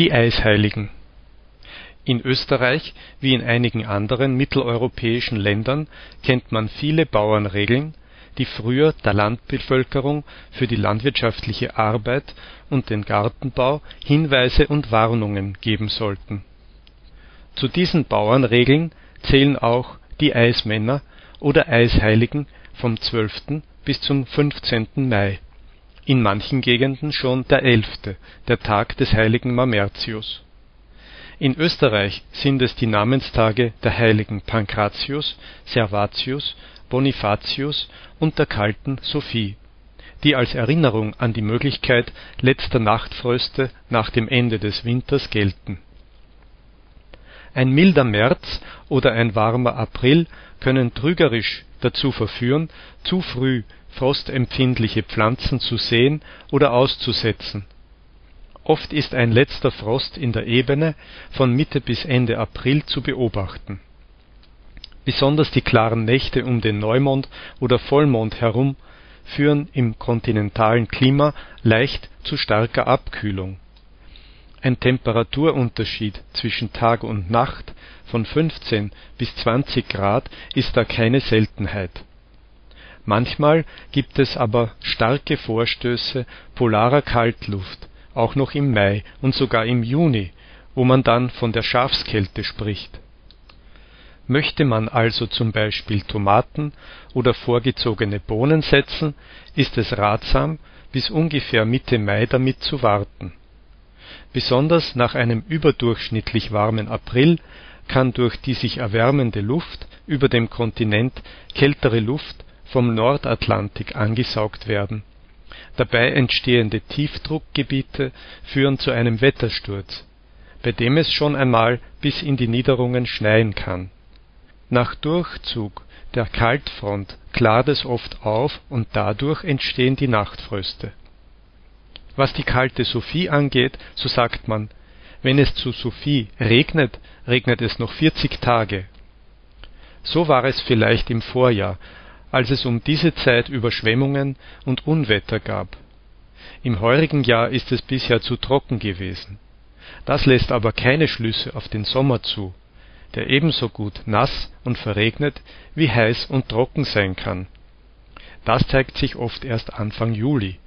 Die Eisheiligen In Österreich wie in einigen anderen mitteleuropäischen Ländern kennt man viele Bauernregeln, die früher der Landbevölkerung für die landwirtschaftliche Arbeit und den Gartenbau Hinweise und Warnungen geben sollten. Zu diesen Bauernregeln zählen auch die Eismänner oder Eisheiligen vom 12. bis zum 15. Mai, in manchen Gegenden schon der 11., der Tag des heiligen Mamertius. In Österreich sind es die Namenstage der Heiligen Pankratius, Servatius, Bonifatius und der kalten Sophie, die als Erinnerung an die Möglichkeit letzter Nachtfröste nach dem Ende des Winters gelten. Ein milder März oder ein warmer April können trügerisch dazu verführen, zu früh frostempfindliche Pflanzen zu säen oder auszusetzen. Oft ist ein letzter Frost in der Ebene von Mitte bis Ende April zu beobachten. Besonders die klaren Nächte um den Neumond oder Vollmond herum führen im kontinentalen Klima leicht zu starker Abkühlung. Ein Temperaturunterschied zwischen Tag und Nacht von 15 bis 20 Grad ist da keine Seltenheit. Manchmal gibt es aber starke Vorstöße polarer Kaltluft, auch noch im Mai und sogar im Juni, wo man dann von der Schafskälte spricht. Möchte man also zum Beispiel Tomaten oder vorgezogene Bohnen setzen, ist es ratsam, bis ungefähr Mitte Mai damit zu warten. Besonders nach einem überdurchschnittlich warmen April kann durch die sich erwärmende Luft über dem Kontinent kältere Luft vom Nordatlantik angesaugt werden. Dabei entstehende Tiefdruckgebiete führen zu einem Wettersturz, bei dem es schon einmal bis in die Niederungen schneien kann. Nach Durchzug der Kaltfront klart es oft auf und dadurch entstehen die Nachtfröste. Was die kalte Sophie angeht, so sagt man, wenn es zu Sophie regnet, regnet es noch 40 Tage. So war es vielleicht im Vorjahr, als es um diese Zeit Überschwemmungen und Unwetter gab. Im heurigen Jahr ist es bisher zu trocken gewesen. Das lässt aber keine Schlüsse auf den Sommer zu, der ebenso gut nass und verregnet wie heiß und trocken sein kann. Das zeigt sich oft erst Anfang Juli.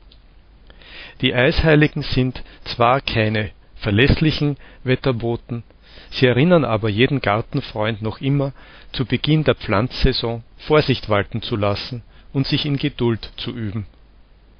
Die Eisheiligen sind zwar keine verlässlichen Wetterboten, sie erinnern aber jeden Gartenfreund noch immer, zu Beginn der Pflanzsaison Vorsicht walten zu lassen und sich in Geduld zu üben